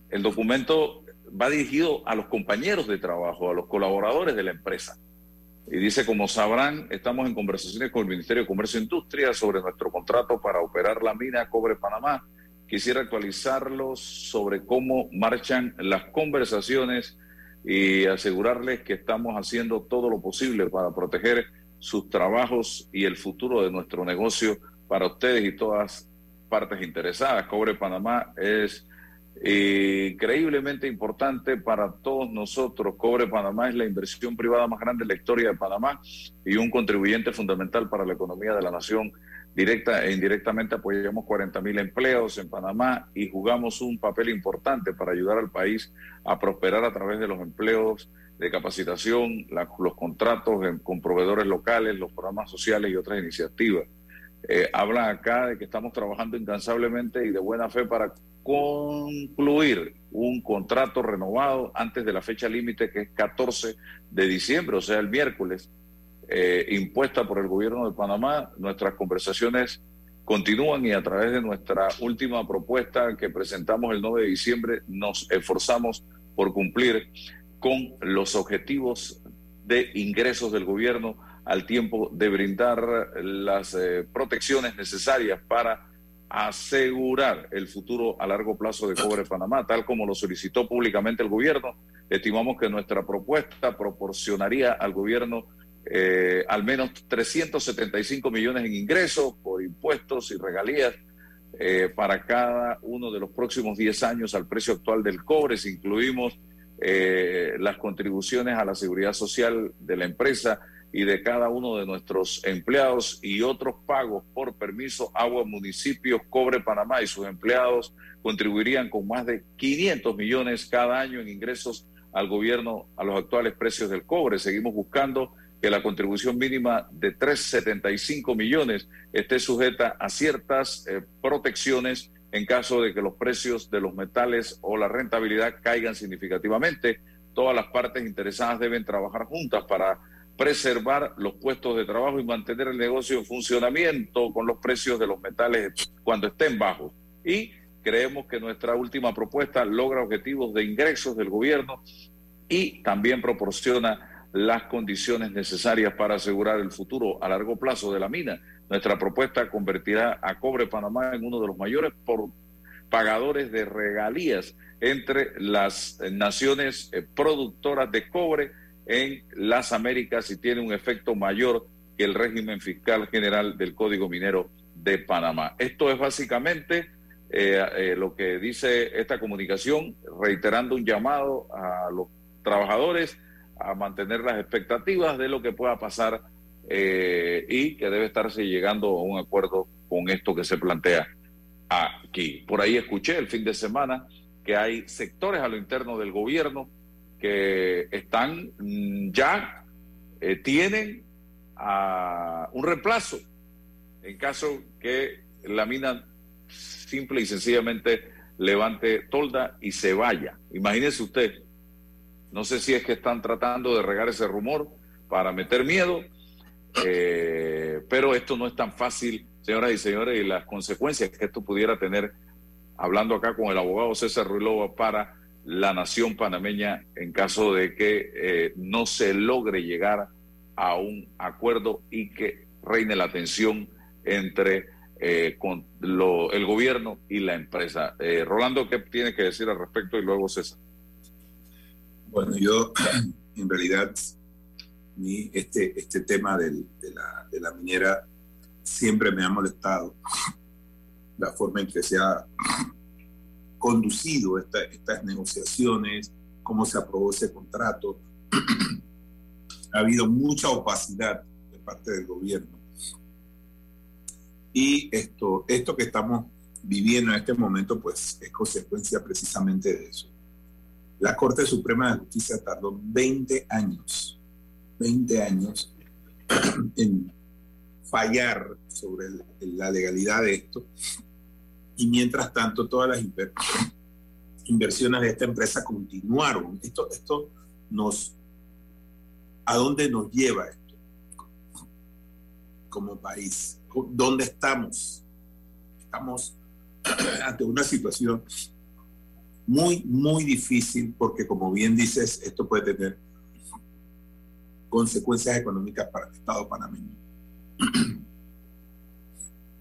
el documento va dirigido a los compañeros de trabajo, a los colaboradores de la empresa. Y dice, como sabrán, estamos en conversaciones con el Ministerio de Comercio e Industria sobre nuestro contrato para operar la mina Cobre Panamá. Quisiera actualizarlos sobre cómo marchan las conversaciones y asegurarles que estamos haciendo todo lo posible para proteger sus trabajos y el futuro de nuestro negocio para ustedes y todas partes interesadas. Cobre Panamá es increíblemente importante para todos nosotros. Cobre Panamá es la inversión privada más grande de la historia de Panamá y un contribuyente fundamental para la economía de la nación. Directa e indirectamente apoyamos 40 mil empleos en Panamá y jugamos un papel importante para ayudar al país a prosperar a través de los empleos de capacitación, los contratos con proveedores locales, los programas sociales y otras iniciativas. Eh, habla acá de que estamos trabajando incansablemente y de buena fe para concluir un contrato renovado antes de la fecha límite que es 14 de diciembre, o sea, el miércoles, eh, impuesta por el gobierno de Panamá. Nuestras conversaciones continúan y a través de nuestra última propuesta que presentamos el 9 de diciembre nos esforzamos por cumplir con los objetivos de ingresos del gobierno al tiempo de brindar las eh, protecciones necesarias para asegurar el futuro a largo plazo de Cobre Panamá, tal como lo solicitó públicamente el gobierno. Estimamos que nuestra propuesta proporcionaría al gobierno eh, al menos 375 millones en ingresos por impuestos y regalías eh, para cada uno de los próximos 10 años al precio actual del cobre, si incluimos eh, las contribuciones a la seguridad social de la empresa y de cada uno de nuestros empleados y otros pagos por permiso, agua, municipios, cobre Panamá y sus empleados contribuirían con más de 500 millones cada año en ingresos al gobierno a los actuales precios del cobre. Seguimos buscando que la contribución mínima de 3,75 millones esté sujeta a ciertas eh, protecciones en caso de que los precios de los metales o la rentabilidad caigan significativamente. Todas las partes interesadas deben trabajar juntas para preservar los puestos de trabajo y mantener el negocio en funcionamiento con los precios de los metales cuando estén bajos. Y creemos que nuestra última propuesta logra objetivos de ingresos del gobierno y también proporciona las condiciones necesarias para asegurar el futuro a largo plazo de la mina. Nuestra propuesta convertirá a Cobre Panamá en uno de los mayores pagadores de regalías entre las naciones eh, productoras de cobre en las Américas y tiene un efecto mayor que el régimen fiscal general del Código Minero de Panamá. Esto es básicamente eh, eh, lo que dice esta comunicación, reiterando un llamado a los trabajadores a mantener las expectativas de lo que pueda pasar eh, y que debe estarse llegando a un acuerdo con esto que se plantea aquí. Por ahí escuché el fin de semana que hay sectores a lo interno del gobierno que están mm, ya, eh, tienen a un reemplazo en caso que la mina simple y sencillamente levante tolda y se vaya. Imagínese usted, no sé si es que están tratando de regar ese rumor para meter miedo, eh, pero esto no es tan fácil, señoras y señores, y las consecuencias que esto pudiera tener, hablando acá con el abogado César Ruilova, para la nación panameña en caso de que eh, no se logre llegar a un acuerdo y que reine la tensión entre eh, con el gobierno y la empresa. Eh, Rolando, ¿qué tiene que decir al respecto? Y luego César. Bueno, yo <clears throat> en realidad este, este tema de, la, de la minera siempre me ha molestado la forma en que se ha conducido estas negociaciones, cómo se aprobó ese contrato. <clears throat> ha habido mucha opacidad de parte del gobierno. Y esto, esto que estamos viviendo en este momento, pues es consecuencia precisamente de eso. La Corte Suprema de Justicia tardó 20 años, 20 años <clears throat> en fallar sobre la legalidad de esto y mientras tanto todas las inversiones de esta empresa continuaron. Esto, esto nos... ¿A dónde nos lleva esto como país? ¿Dónde estamos? Estamos <clears throat> ante una situación muy, muy difícil porque, como bien dices, esto puede tener consecuencias económicas para el Estado panameño. <clears throat>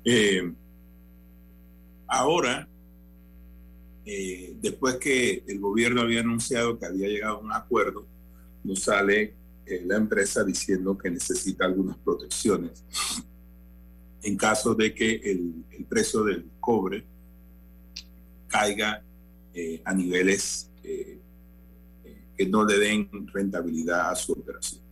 eh, Ahora, eh, después que el gobierno había anunciado que había llegado a un acuerdo, nos sale eh, la empresa diciendo que necesita algunas protecciones en caso de que el, precio del cobre caiga eh, a niveles que no le den rentabilidad a su operación.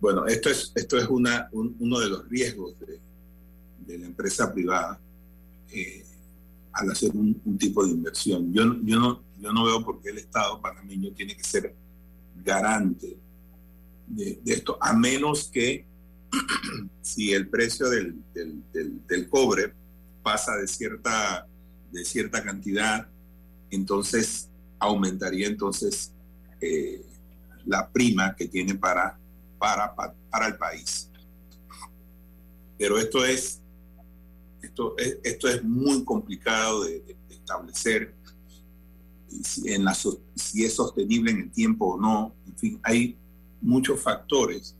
Bueno, esto es, esto es una, uno de los riesgos de la empresa privada eh, al hacer un, tipo de inversión. Yo, yo, no, yo no veo por qué el Estado panameño tiene que ser garante de, esto, a menos que <clears throat> si el precio del, del, cobre pasa de cierta, de cierta cantidad, entonces aumentaría entonces eh, la prima que tiene para, para, para el país. Pero esto es esto es, esto es muy complicado de, establecer si, es sostenible en el tiempo o no. En fin, hay muchos factores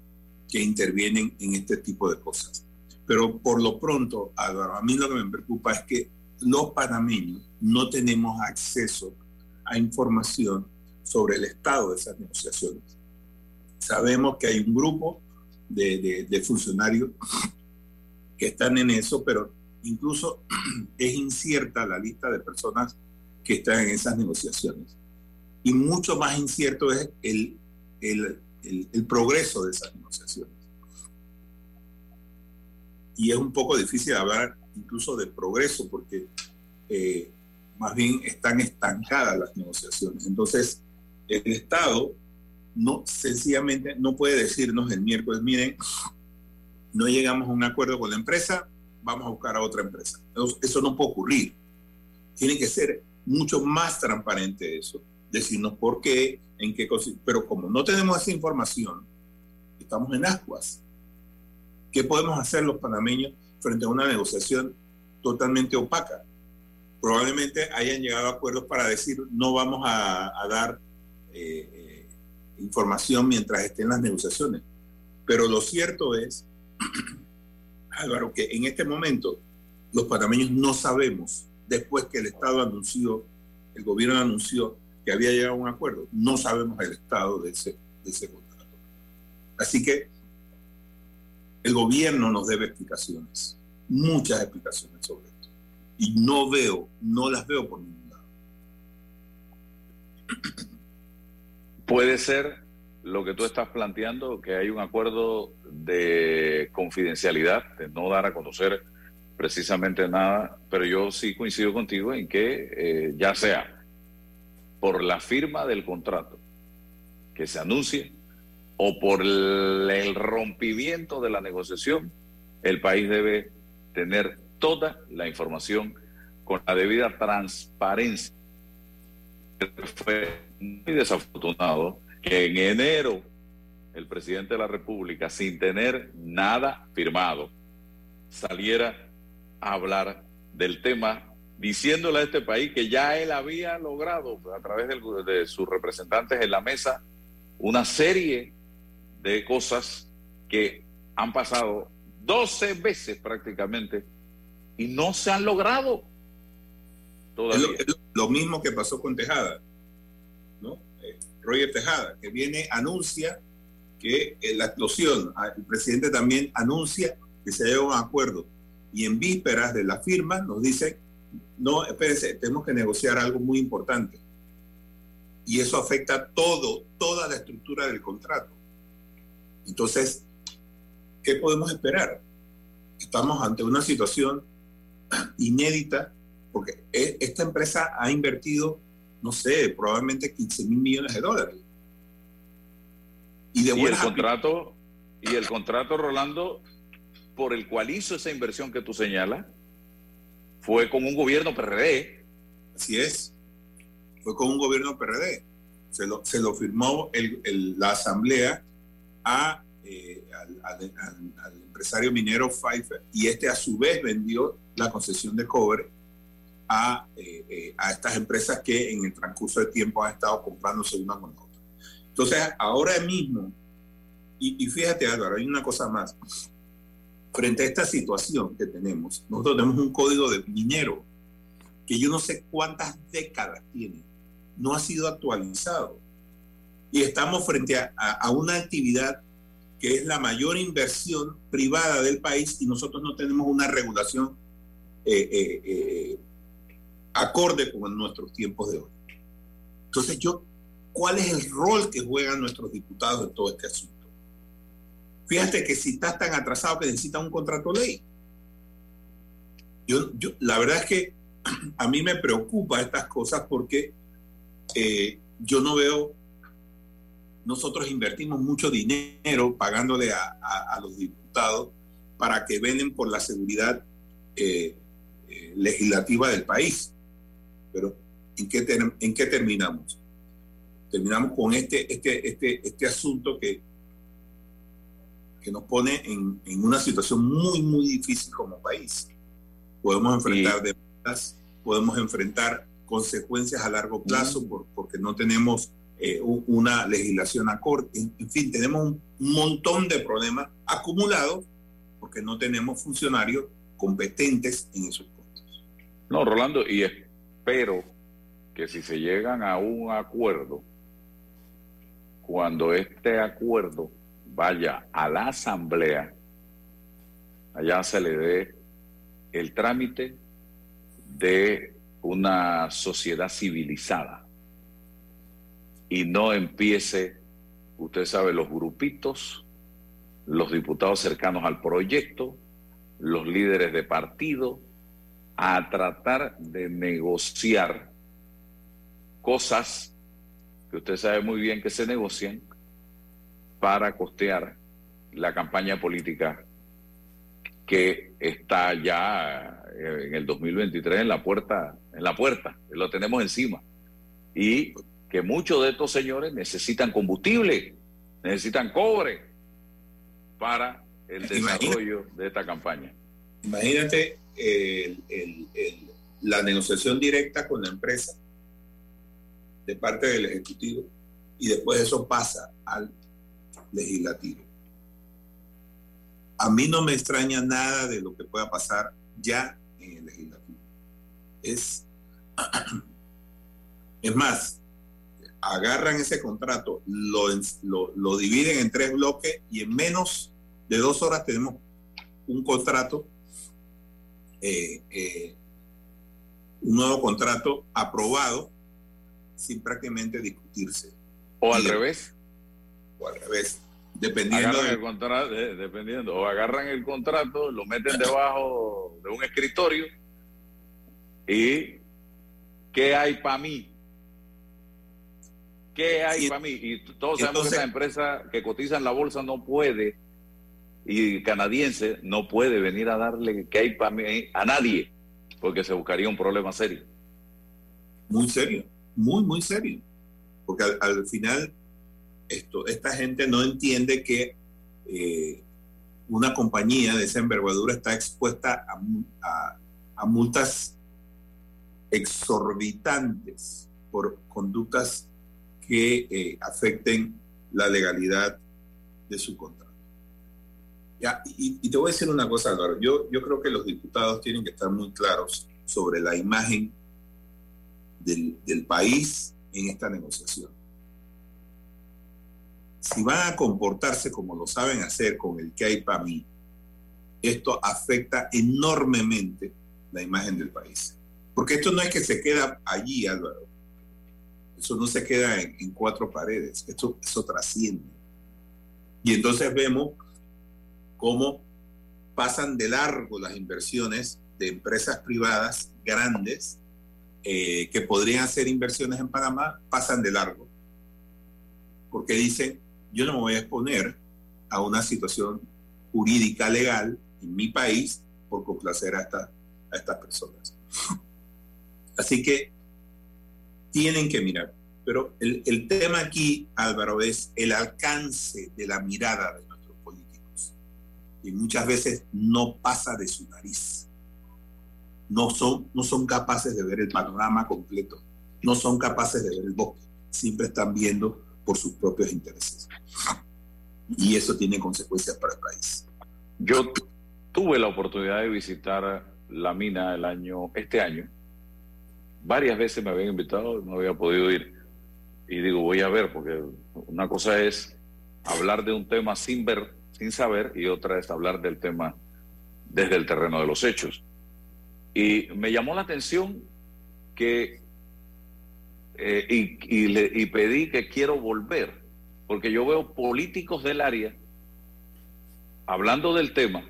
que intervienen en este tipo de cosas. Pero por lo pronto, Álvaro, a mí lo que me preocupa es que los panameños no tenemos acceso a información sobre el estado de esas negociaciones. Sabemos que hay un grupo de, de funcionarios que están en eso, pero Incluso <clears throat> es incierta la lista de personas que están en esas negociaciones. Y mucho más incierto es el, el, progreso de esas negociaciones. Y es un poco difícil hablar incluso de progreso porque eh, más bien están estancadas las negociaciones. Entonces, el Estado no sencillamente no puede decirnos el miércoles, miren, no llegamos a un acuerdo con la empresa, vamos a buscar a otra empresa. Eso, no puede ocurrir. Tiene que ser mucho más transparente eso, decirnos por qué, en qué cosas. Pero como no tenemos esa información, estamos en ascuas. ¿Qué podemos hacer los panameños frente a una negociación totalmente opaca? Probablemente hayan llegado a acuerdos para decir no vamos a, dar eh, eh, información mientras estén las negociaciones. Pero lo cierto es, Álvaro, que en este momento los panameños no sabemos, después que el Estado anunció, el gobierno anunció que había llegado a un acuerdo, no sabemos el estado de ese, de ese contrato. Así que el gobierno nos debe explicaciones, muchas explicaciones sobre esto. Y no veo, no las veo por ningún lado. Puede ser lo que tú estás planteando, que hay un acuerdo de confidencialidad, de no dar a conocer precisamente nada, pero yo sí coincido contigo en que eh, ya sea por la firma del contrato que se anuncie o por el, rompimiento de la negociación, el país debe tener toda la información con la debida transparencia. Fue muy desafortunado que en enero el presidente de la República, sin tener nada firmado, saliera a hablar del tema, diciéndole a este país que ya él había logrado, a través de sus representantes en la mesa, una serie de cosas que han pasado 12 veces prácticamente y no se han logrado. Todavía. lo, mismo que pasó con Tejada, Roger Tejada, que viene, anuncia que eh, la explosión, ah, el presidente también anuncia que se llegado a un acuerdo y en vísperas de la firma nos dice, no, espérense, tenemos que negociar algo muy importante. Y eso afecta todo, toda la estructura del contrato. Entonces, ¿qué podemos esperar? Estamos ante una situación inédita porque e, esta empresa ha invertido, no sé, probablemente 15 mil millones de dólares. Y, de el contrato, y el contrato, Rolando, por el cual hizo esa inversión que tú señalas, fue con un gobierno PRD. Así es, fue con un gobierno PRD. Se lo, se lo firmó la asamblea a, eh, al, empresario minero Pfeiffer y este a su vez vendió la concesión de cobre a, eh, eh, a estas empresas que en el transcurso del tiempo han estado comprándose una con otra. Entonces, ahora mismo, y, y fíjate Álvaro, hay una cosa más. Frente a esta situación que tenemos, nosotros tenemos un código de minero que yo no sé cuántas décadas tiene, no ha sido actualizado y estamos frente a, una actividad que es la mayor inversión privada del país y nosotros no tenemos una regulación eh, eh, eh, acorde con nuestros tiempos de hoy. Entonces yo, ¿cuál es el rol que juegan nuestros diputados en todo este asunto? Fíjate que si estás tan atrasado que necesitas un contrato ley. Yo, yo, la verdad es que <clears throat> a mí me preocupa estas cosas porque yo no veo nosotros invertimos mucho dinero pagándole a, los diputados para que venen por la seguridad eh, eh, legislativa del país. Pero ¿en qué, ¿en qué terminamos? Terminamos con este, este, este, este asunto que, que nos pone en, una situación muy, muy difícil como país. Podemos enfrentar demandas, podemos enfrentar consecuencias a largo plazo por, porque no tenemos eh, una legislación acorde. En, fin, tenemos un montón de problemas acumulados porque no tenemos funcionarios competentes en esos puestos. No, Rolando, y espero que si se llegan a un acuerdo, cuando este acuerdo vaya a la asamblea, allá se le dé el trámite de una sociedad civilizada. Y no empiece, usted sabe, los grupitos, los diputados cercanos al proyecto, los líderes de partido, a tratar de negociar cosas que usted sabe muy bien que se negocian para costear la campaña política que está ya en el 2023 en la puerta, en la puerta, lo tenemos encima. Y que muchos de estos señores necesitan combustible, necesitan cobre, para el desarrollo de esta campaña. Imagínate la negociación directa con la empresa de parte del Ejecutivo y después eso pasa al Legislativo. A mí no me extraña nada de lo que pueda pasar ya en el Legislativo. Es, <clears throat> es más, agarran ese contrato, lo, lo, lo dividen en tres bloques y en menos de dos horas tenemos un contrato, eh, eh, un nuevo contrato aprobado sin prácticamente discutirse. O al Y revés. O al revés. Dependiendo agarran de- el contrato, dependiendo, o agarran el contrato, lo meten debajo de un escritorio y ¿qué hay para mí? ¿Qué hay para mí? Y todos sabemos entonces- que esa empresa que cotiza en la bolsa no puede, y canadiense no puede venir a darle hay para mí a nadie, porque se buscaría un problema serio. muy serio, muy, muy serio. Porque al, al final, esto, esta gente no entiende que eh, una compañía de esa envergadura está expuesta a, a- a multas exorbitantes por conductas que eh, afecten la legalidad de su contrato. Ya, y, y te voy a decir una cosa, Álvaro. Yo, yo creo que los diputados tienen que estar muy claros sobre la imagen del, del país en esta negociación. Si van a comportarse como lo saben hacer con el que hay para mí, esto afecta enormemente la imagen del país. Porque esto no es que se queda allí, Álvaro. Eso no se queda en, en cuatro paredes. Esto, eso trasciende. Y entonces vemos cómo pasan de largo las inversiones de empresas privadas grandes eh, que podrían hacer inversiones en Panamá, pasan de largo. Porque dicen, yo no me voy a exponer a una situación jurídica legal en mi país por complacer a, esta- a estas personas. Así que tienen que mirar. Pero el, el tema aquí, Álvaro, es el alcance de la mirada de. Y muchas veces no pasa de su nariz. No son, no son capaces de ver el panorama completo. No son capaces de ver el bosque. Siempre están viendo por sus propios intereses. Y eso tiene consecuencias para el país. Yo tuve la oportunidad de visitar la mina el año, este año. Varias veces me habían invitado, no había podido ir. Y digo, voy a ver, porque una cosa es hablar de un tema sin ver, sin saber, y otra es hablar del tema desde el terreno de los hechos. Y me llamó la atención que, eh, y, le- y pedí que quiero volver, porque yo veo políticos del área hablando del tema,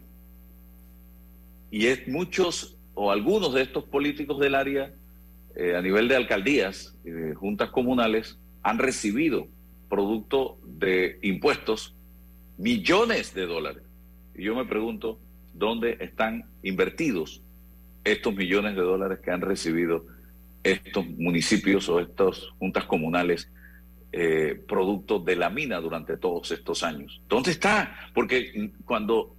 y es muchos o algunos de estos políticos del área eh, a nivel de alcaldías y de juntas comunales han recibido producto de impuestos millones de dólares. Y yo me pregunto, ¿dónde están invertidos estos millones de dólares que han recibido estos municipios o estas juntas comunales eh, producto de la mina durante todos estos años? ¿Dónde está? Porque cuando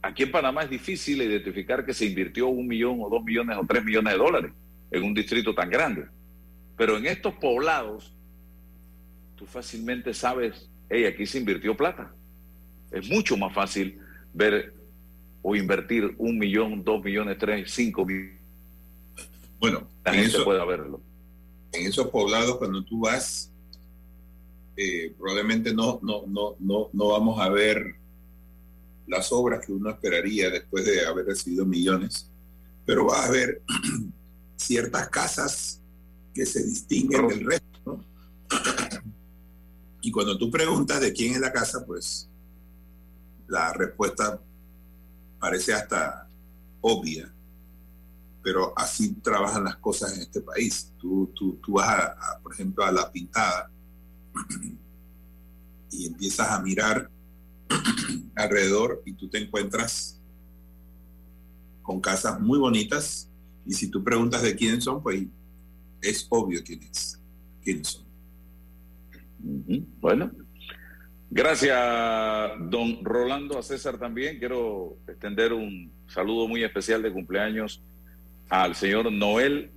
aquí en Panamá es difícil identificar que se invirtió un millón o dos millones o tres millones de dólares en un distrito tan grande. Pero en estos poblados, tú fácilmente sabes, hey, aquí se invirtió plata. Es mucho más fácil ver o invertir un millón, dos millones, tres, cinco millones. Bueno, la en gente eso- pueda verlo. en esos poblados cuando tú vas eh, probablemente no, no, no, no, no vamos a ver las obras que uno esperaría después de haber recibido millones, pero vas a ver <clears throat> ciertas casas que se distinguen del resto. ¿no? Y cuando tú preguntas de quién es la casa, pues la respuesta parece hasta obvia, pero así trabajan las cosas en este país. Tú, tú, tú vas, a, por ejemplo, a la pintada y empiezas a mirar <clears throat> alrededor y tú te encuentras con casas muy bonitas y si tú preguntas de quién son, pues es obvio quién es, quiénes son. Bueno, Gracias, don Rolando. A César también quiero extender un saludo muy especial de cumpleaños al señor Noel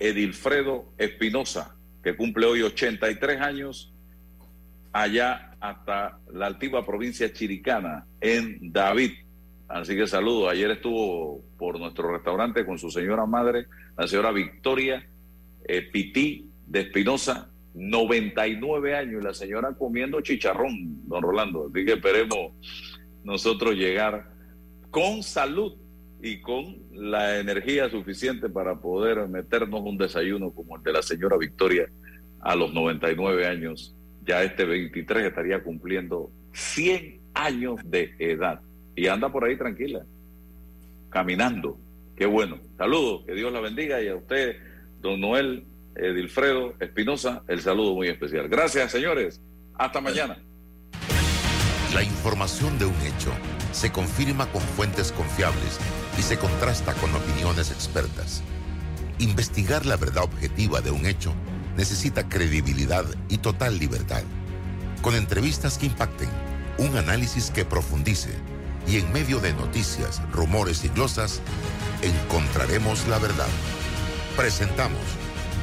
Edilfredo Espinosa, que cumple hoy 83 años allá hasta la altiva provincia chiricana, en David. Así que saludo. Ayer estuvo por nuestro restaurante con su señora madre, la señora Victoria eh, Pití de Espinosa, 99 años, y la señora comiendo chicharrón, don Rolando. Así que esperemos nosotros llegar con salud y con la energía suficiente para poder meternos un desayuno como el de la señora Victoria a los 99 años. Ya este 23 estaría cumpliendo 100 años de edad y anda por ahí tranquila, caminando. Qué bueno. Saludos, que Dios la bendiga y a usted, don Noel Edilfredo Espinosa, el saludo muy especial. Gracias, señores. Hasta mañana. La información de un hecho se confirma con fuentes confiables y se contrasta con opiniones expertas. Investigar la verdad objetiva de un hecho necesita credibilidad y total libertad. Con entrevistas que impacten, un análisis que profundice y en medio de noticias, rumores y glosas, encontraremos la verdad. Presentamos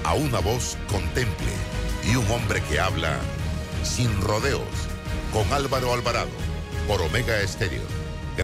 a una voz contemple y un hombre que habla sin rodeos con Álvaro Alvarado por Omega Estéreo